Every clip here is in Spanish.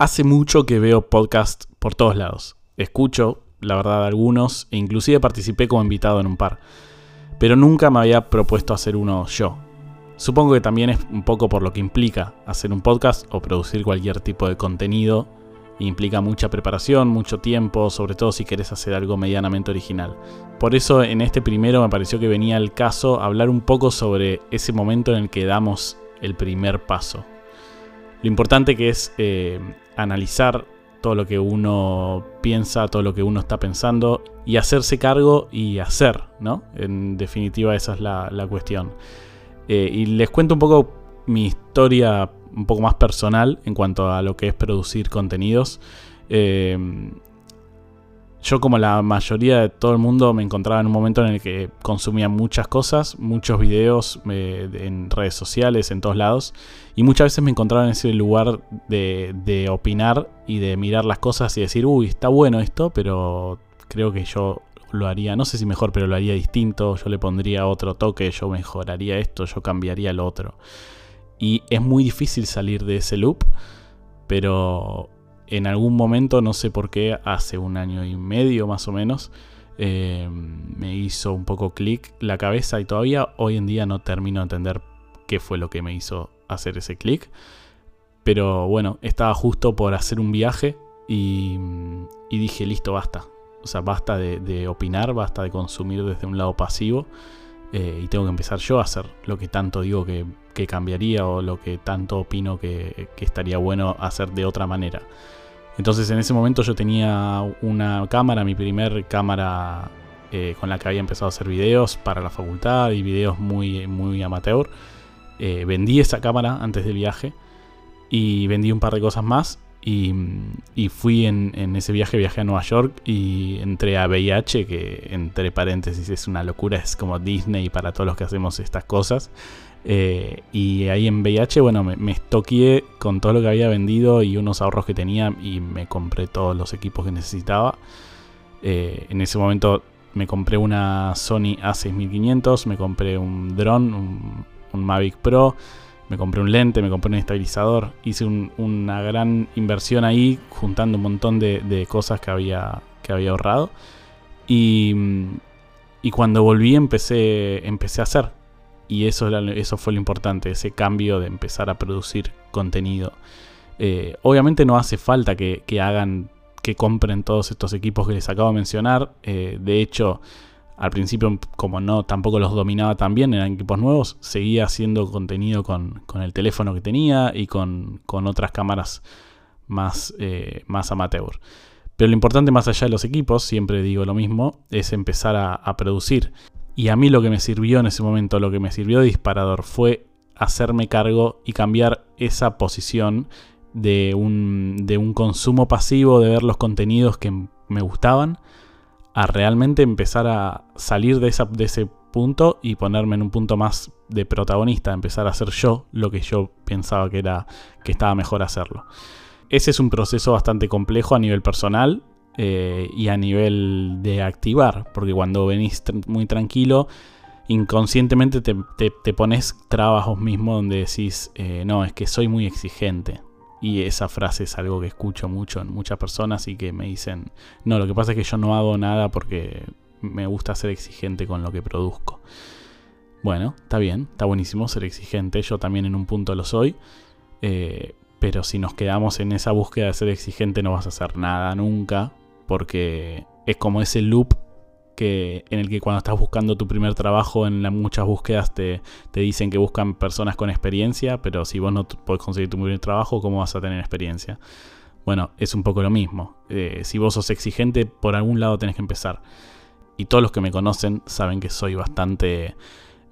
Hace mucho que veo podcast por todos lados. Escucho, la verdad, algunos e inclusive participé como invitado en un par. Pero nunca me había propuesto hacer uno yo. Supongo que también es un poco por lo que implica hacer un podcast o producir cualquier tipo de contenido. Implica mucha preparación, mucho tiempo, sobre todo si querés hacer algo medianamente original. Por eso en este primero me pareció que venía el caso hablar un poco sobre ese momento en el que damos el primer paso. Lo importante que es eh, analizar todo lo que uno piensa, todo lo que uno está pensando y hacerse cargo y hacer, ¿no? En definitiva esa es la, cuestión. Eh, y les cuento un poco mi historia un poco más personal en cuanto a lo que es producir contenidos. Eh, yo como la mayoría de todo el mundo me encontraba en un momento en el que consumía muchas cosas, muchos videos eh, en redes sociales, en todos lados, y muchas veces me encontraba en ese lugar de, opinar y de mirar las cosas y decir, uy, está bueno esto, pero creo que yo lo haría, no sé si mejor, pero lo haría distinto, yo le pondría otro toque, yo mejoraría esto, yo cambiaría lo otro. Y es muy difícil salir de ese loop, pero en algún momento, no sé por qué, hace un año y medio más o menos, eh, me hizo un poco clic la cabeza y todavía hoy en día no termino de entender qué fue lo que me hizo hacer ese clic. Pero bueno, estaba justo por hacer un viaje y, dije, listo, basta. O sea, basta de, opinar, basta de consumir desde un lado pasivo. Eh, y tengo que empezar yo a hacer lo que tanto digo que, cambiaría o lo que tanto opino que, que estaría bueno hacer de otra manera. Entonces en ese momento yo tenía una cámara, mi primer cámara eh, con la que había empezado a hacer videos para la facultad y videos muy, muy amateur. Eh, vendí esa cámara antes del viaje y vendí un par de cosas más. Y, fui en, en, ese viaje, viajé a Nueva York y entré a VIH, que entre paréntesis es una locura, es como Disney para todos los que hacemos estas cosas. Eh, y ahí en VIH, bueno, me, me estoqué con todo lo que había vendido y unos ahorros que tenía y me compré todos los equipos que necesitaba. Eh, en ese momento me compré una Sony A6500, me compré un dron, un, Mavic Pro, me compré un lente, me compré un estabilizador. Hice una gran inversión ahí, juntando un montón de, cosas que había, que había ahorrado. Y, y cuando volví empecé, empecé a hacer y eso, eso fue lo importante, ese cambio de empezar a producir contenido. Eh, obviamente no hace falta que, hagan, que compren todos estos equipos que les acabo de mencionar. Eh, de hecho, al principio, como no tampoco los dominaba tan bien, eran equipos nuevos, seguía haciendo contenido con, el teléfono que tenía y con, otras cámaras más, eh, más amateur. Pero lo importante más allá de los equipos, siempre digo lo mismo, es empezar a producir. Y a mí lo que me sirvió en ese momento, lo que me sirvió de disparador fue hacerme cargo y cambiar esa posición de un, de un consumo pasivo, de ver los contenidos que me gustaban, a realmente empezar a salir de, de ese punto y ponerme en un punto más de protagonista, empezar a hacer yo lo que yo pensaba que era que estaba mejor hacerlo. Ese es un proceso bastante complejo a nivel personal eh, y a nivel de activar, porque cuando venís muy tranquilo, inconscientemente te, pones trabajos mismos donde decís, eh, no, es que soy muy exigente. Y esa frase es algo que escucho mucho en muchas personas y que me dicen, no, lo que pasa es que yo no hago nada porque me gusta ser exigente con lo que produzco. Bueno, está bien, está buenísimo ser exigente, yo también en un punto lo soy, eh, pero si nos quedamos en esa búsqueda de ser exigente no vas a hacer nada nunca, porque es como ese loop que, en el que cuando estás buscando tu primer trabajo en muchas búsquedas te, dicen que buscan personas con experiencia, pero si vos no podés conseguir tu primer trabajo, ¿cómo vas a tener experiencia? Bueno, es un poco lo mismo. Eh, si vos sos exigente, por algún lado tenés que empezar. Y todos los que me conocen saben que soy bastante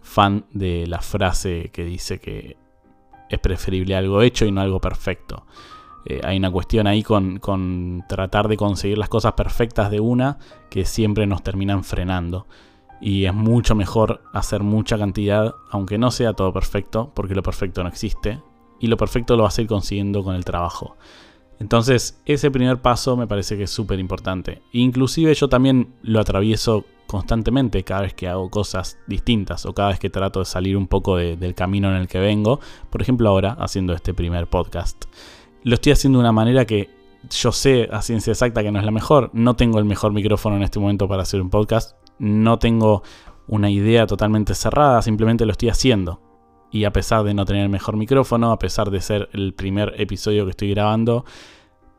fan de la frase que dice que es preferible algo hecho y no algo perfecto. Eh, hay una cuestión ahí con, tratar de conseguir las cosas perfectas de una que siempre nos terminan frenando. Y es mucho mejor hacer mucha cantidad, aunque no sea todo perfecto, porque lo perfecto no existe. Y lo perfecto lo vas a ir consiguiendo con el trabajo. Entonces, ese primer paso me parece que es súper importante. Inclusive yo también lo atravieso constantemente cada vez que hago cosas distintas o cada vez que trato de salir un poco del camino en el que vengo. Por ejemplo, ahora haciendo este primer podcast Lo estoy haciendo de una manera que yo sé a ciencia exacta que no es la mejor. No tengo el mejor micrófono en este momento para hacer un podcast. No tengo una idea totalmente cerrada, simplemente lo estoy haciendo. Y a pesar de no tener el mejor micrófono, a pesar de ser el primer episodio que estoy grabando,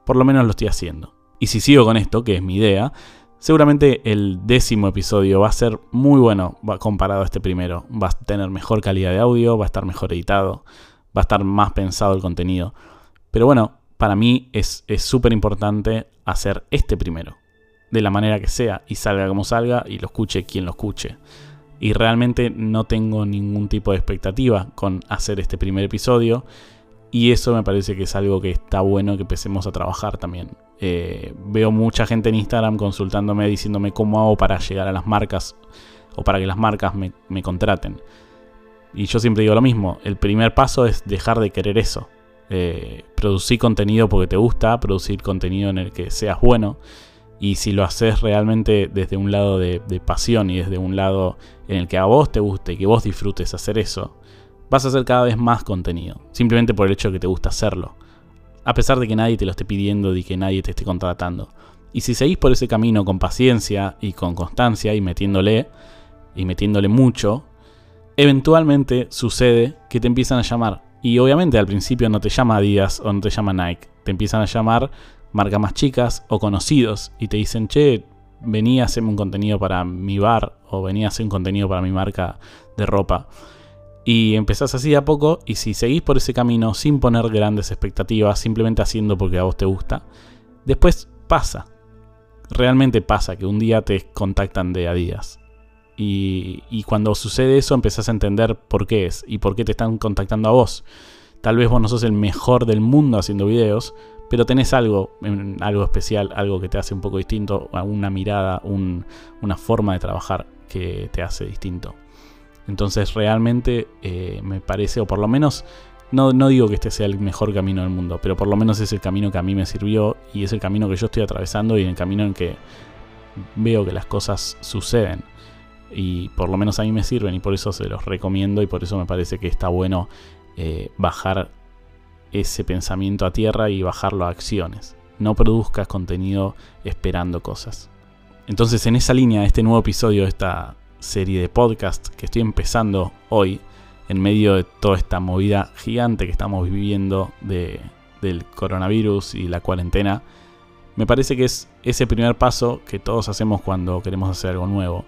por lo menos lo estoy haciendo. Y si sigo con esto, que es mi idea, seguramente el décimo episodio va a ser muy bueno comparado a este primero. Va a tener mejor calidad de audio, va a estar mejor editado, va a estar más pensado el contenido. Pero bueno, para mí es súper importante hacer este primero. De la manera que sea, y salga como salga, y lo escuche quien lo escuche. Y realmente no tengo ningún tipo de expectativa con hacer este primer episodio. Y eso me parece que es algo que está bueno que empecemos a trabajar también. Eh, veo mucha gente en Instagram consultándome, diciéndome cómo hago para llegar a las marcas o para que las marcas me, contraten. Y yo siempre digo lo mismo, el primer paso es dejar de querer eso. Eh, producir contenido porque te gusta, producir contenido en el que seas bueno. Y si lo haces realmente desde un lado de, de pasión y desde un lado en el que a vos te guste y que vos disfrutes hacer eso, vas a hacer cada vez más contenido, simplemente por el hecho de que te gusta hacerlo, a pesar de que nadie te lo esté pidiendo y que nadie te esté contratando. Y si seguís por ese camino con paciencia y con constancia y metiéndole, y metiéndole mucho, eventualmente sucede que te empiezan a llamar. Y obviamente al principio no te llama Adidas o no te llama Nike, te empiezan a llamar marcas más chicas o conocidos y te dicen, che, venía a hacerme un contenido para mi bar o venía a hacer un contenido para mi marca de ropa. Y empezás así a poco y si seguís por ese camino sin poner grandes expectativas, simplemente haciendo porque a vos te gusta, después pasa. Realmente pasa que un día te contactan de Adidas. Y, cuando sucede eso empezás a entender por qué es y por qué te están contactando a vos. Tal vez vos no sos el mejor del mundo haciendo videos, pero tenés algo, algo especial, algo que te hace un poco distinto, una mirada, una forma de trabajar que te hace distinto. Entonces realmente eh, me parece, o por lo menos, no, no digo que este sea el mejor camino del mundo, pero por lo menos es el camino que a mí me sirvió y es el camino que yo estoy atravesando y el camino en que veo que las cosas suceden. Y por lo menos a mí me sirven y por eso se los recomiendo y por eso me parece que está bueno eh, bajar ese pensamiento a tierra y bajarlo a acciones. No produzcas contenido esperando cosas. Entonces en esa línea, este nuevo episodio esta serie de podcast que estoy empezando hoy, en medio de toda esta movida gigante que estamos viviendo de, del coronavirus y la cuarentena, me parece que es ese primer paso que todos hacemos cuando queremos hacer algo nuevo.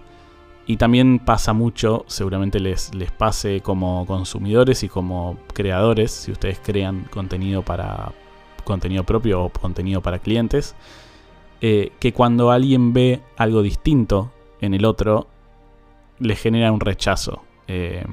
Y también pasa mucho, seguramente les, les pase como consumidores y como creadores, si ustedes crean contenido para contenido propio o contenido para clientes, eh, que cuando alguien ve algo distinto en el otro, le genera un rechazo. Eh,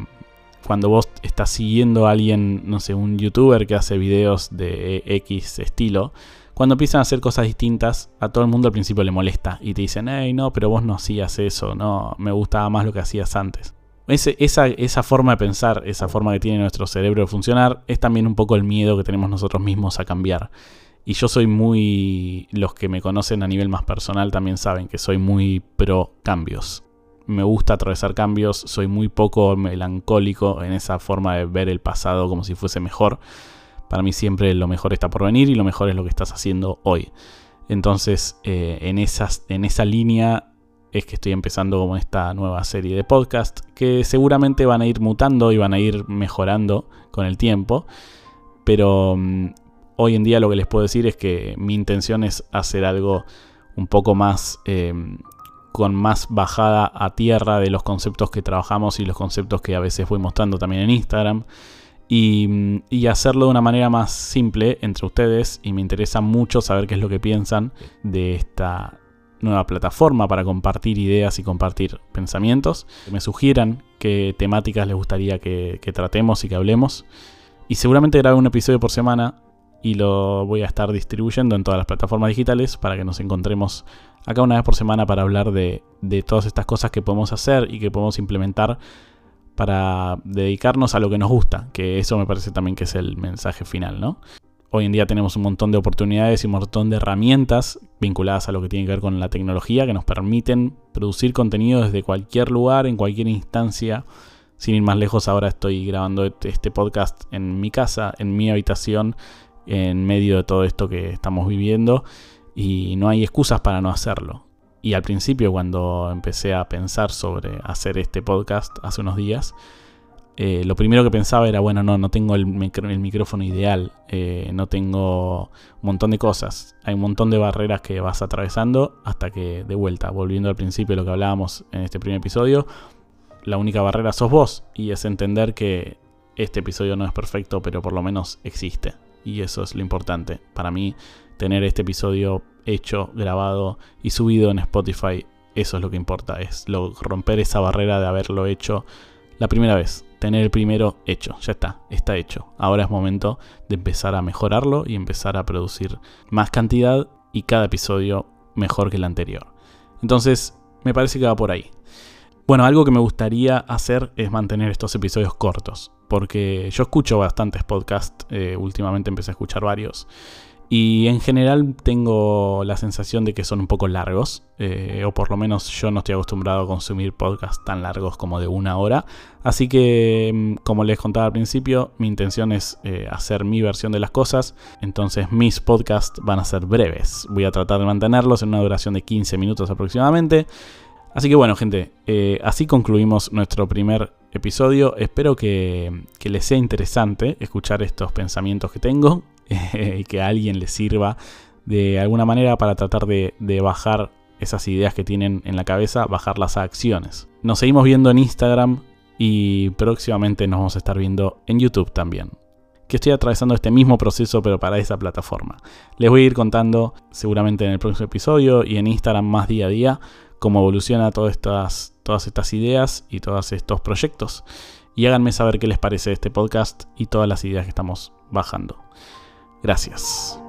cuando vos estás siguiendo a alguien, no sé, un youtuber que hace videos de X estilo, cuando empiezan a hacer cosas distintas, a todo el mundo al principio le molesta y te dicen, hey, no, pero vos no hacías eso, no, me gustaba más lo que hacías antes. esa, esa forma de pensar, esa forma que tiene nuestro cerebro de funcionar, es también un poco el miedo que tenemos nosotros mismos a cambiar. Y yo soy muy, los que me conocen a nivel más personal también saben que soy muy pro cambios me gusta atravesar cambios, soy muy poco melancólico en esa forma de ver el pasado como si fuese mejor. Para mí siempre lo mejor está por venir y lo mejor es lo que estás haciendo hoy. Entonces, eh, en, en esa línea es que estoy empezando como esta nueva serie de podcast que seguramente van a ir mutando y van a ir mejorando con el tiempo. Pero mm, hoy en día lo que les puedo decir es que mi intención es hacer algo un poco más eh, con más bajada a tierra de los conceptos que trabajamos y los conceptos que a veces voy mostrando también en Instagram. Y, hacerlo de una manera más simple entre ustedes. Y me interesa mucho saber qué es lo que piensan de esta nueva plataforma para compartir ideas y compartir pensamientos. Que me sugieran qué temáticas les gustaría que, tratemos y que hablemos. Y seguramente grabe un episodio por semana y lo voy a estar distribuyendo en todas las plataformas digitales para que nos encontremos acá una vez por semana para hablar de, todas estas cosas que podemos hacer y que podemos implementar para dedicarnos a lo que nos gusta, que eso me parece también que es el mensaje final, ¿no? Hoy en día tenemos un montón de oportunidades y un montón de herramientas vinculadas a lo que tiene que ver con la tecnología que nos permiten producir contenido desde cualquier lugar, en cualquier instancia. Sin ir más lejos, ahora estoy grabando este podcast en mi casa, en mi habitación, en medio de todo esto que estamos viviendo y no hay excusas para no hacerlo. Y al principio cuando empecé a pensar sobre hacer este podcast hace unos días, eh, lo primero que pensaba era, bueno, no, no tengo el, micrófono ideal, eh, no tengo un montón de cosas, hay un montón de barreras que vas atravesando hasta que de vuelta, volviendo al principio de lo que hablábamos en este primer episodio, la única barrera sos vos y es entender que este episodio no es perfecto, pero por lo menos existe. Y eso es lo importante. Para mí, tener este episodio hecho, grabado y subido en Spotify, eso es lo que importa. Es romper esa barrera de haberlo hecho la primera vez tener el primero hecho, ya está, está hecho. Ahora es momento de empezar a mejorarlo y empezar a producir más cantidad y cada episodio mejor que el anterior. Entonces, me parece que va por ahí. Bueno, algo que me gustaría hacer es mantener estos episodios cortos, porque yo escucho bastantes podcasts, eh, últimamente empecé a escuchar varios, y en general tengo la sensación de que son un poco largos, eh, o por lo menos yo no estoy acostumbrado a consumir podcasts tan largos como de una hora. Así que, mm, como les contaba al principio, mi intención es eh, hacer mi versión de las cosas. Entonces mis podcasts van a ser breves. Voy a tratar de mantenerlos en una duración de 15 minutos aproximadamente. Así que bueno, gente, eh, así concluimos nuestro primer episodio. Espero que, que les sea interesante escuchar estos pensamientos que tengo y que alguien le sirva de alguna manera para tratar de, bajar esas ideas que tienen en la cabeza, bajarlas a acciones. Nos seguimos viendo en Instagram y próximamente nos vamos a estar viendo en YouTube también. Que estoy atravesando este mismo proceso pero para esa plataforma. Les voy a ir contando seguramente en el próximo episodio y en Instagram más día a día cómo evoluciona todas estas, todas estas ideas y todos estos proyectos. Y háganme saber qué les parece este podcast y todas las ideas que estamos bajando. Gracias.